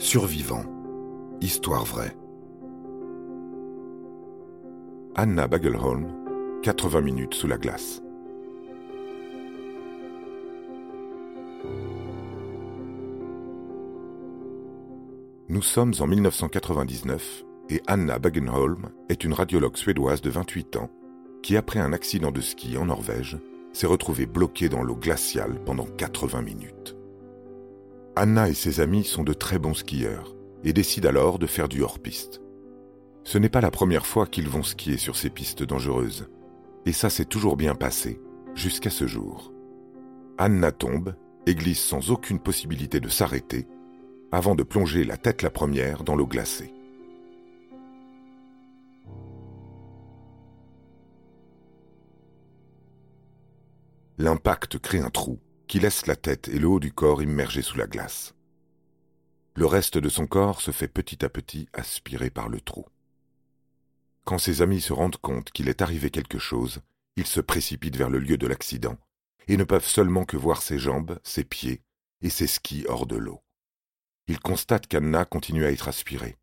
Survivant. Histoire vraie. Anna Bagelholm, 80 minutes sous la glace. Nous sommes en 1999 et Anna Bagenholm est une radiologue suédoise de 28 ans qui, après un accident de ski en Norvège, s'est retrouvée bloquée dans l'eau glaciale pendant 80 minutes. Anna et ses amis sont de très bons skieurs et décident alors de faire du hors-piste. Ce n'est pas la première fois qu'ils vont skier sur ces pistes dangereuses, et ça s'est toujours bien passé, jusqu'à ce jour. Anna tombe et glisse sans aucune possibilité de s'arrêter, avant de plonger la tête la première dans l'eau glacée. L'impact crée un trou qui laisse la tête et le haut du corps immergés sous la glace. Le reste de son corps se fait petit à petit aspirer par le trou. Quand ses amis se rendent compte qu'il est arrivé quelque chose, ils se précipitent vers le lieu de l'accident et ne peuvent seulement que voir ses jambes, ses pieds et ses skis hors de l'eau. Ils constatent qu'Anna continue à être aspirée.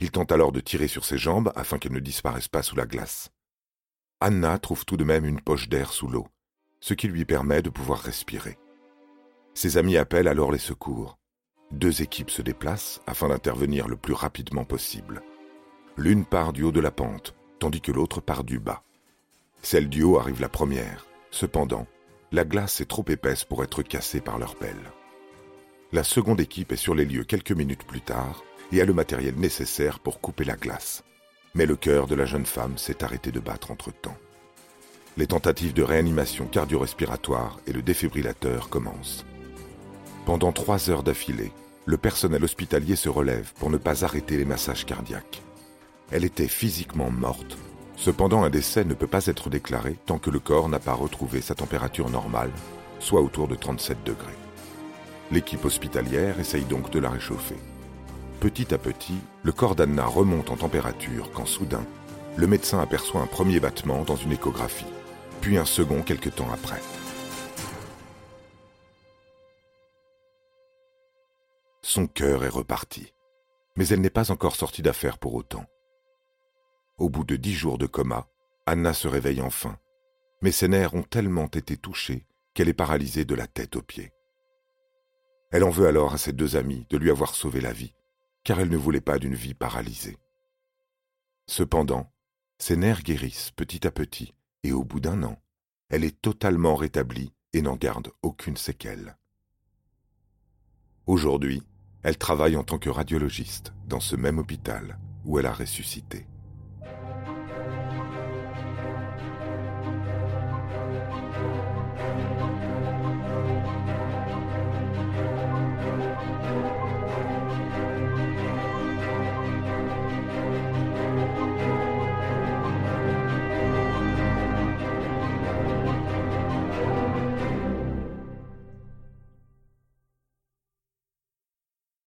Ils tentent alors de tirer sur ses jambes afin qu'elles ne disparaissent pas sous la glace. Anna trouve tout de même une poche d'air sous l'eau ce qui lui permet de pouvoir respirer. Ses amis appellent alors les secours. Deux équipes se déplacent afin d'intervenir le plus rapidement possible. L'une part du haut de la pente, tandis que l'autre part du bas. Celle du haut arrive la première. Cependant, la glace est trop épaisse pour être cassée par leur pelle. La seconde équipe est sur les lieux quelques minutes plus tard et a le matériel nécessaire pour couper la glace. Mais le cœur de la jeune femme s'est arrêté de battre entre-temps. Les tentatives de réanimation cardio-respiratoire et le défibrillateur commencent. Pendant trois heures d'affilée, le personnel hospitalier se relève pour ne pas arrêter les massages cardiaques. Elle était physiquement morte. Cependant, un décès ne peut pas être déclaré tant que le corps n'a pas retrouvé sa température normale, soit autour de 37 degrés. L'équipe hospitalière essaye donc de la réchauffer. Petit à petit, le corps d'Anna remonte en température quand soudain, le médecin aperçoit un premier battement dans une échographie puis un second quelque temps après. Son cœur est reparti, mais elle n'est pas encore sortie d'affaire pour autant. Au bout de dix jours de coma, Anna se réveille enfin, mais ses nerfs ont tellement été touchés qu'elle est paralysée de la tête aux pieds. Elle en veut alors à ses deux amis de lui avoir sauvé la vie, car elle ne voulait pas d'une vie paralysée. Cependant, ses nerfs guérissent petit à petit et au bout d'un an, elle est totalement rétablie et n'en garde aucune séquelle. Aujourd'hui, elle travaille en tant que radiologiste dans ce même hôpital où elle a ressuscité.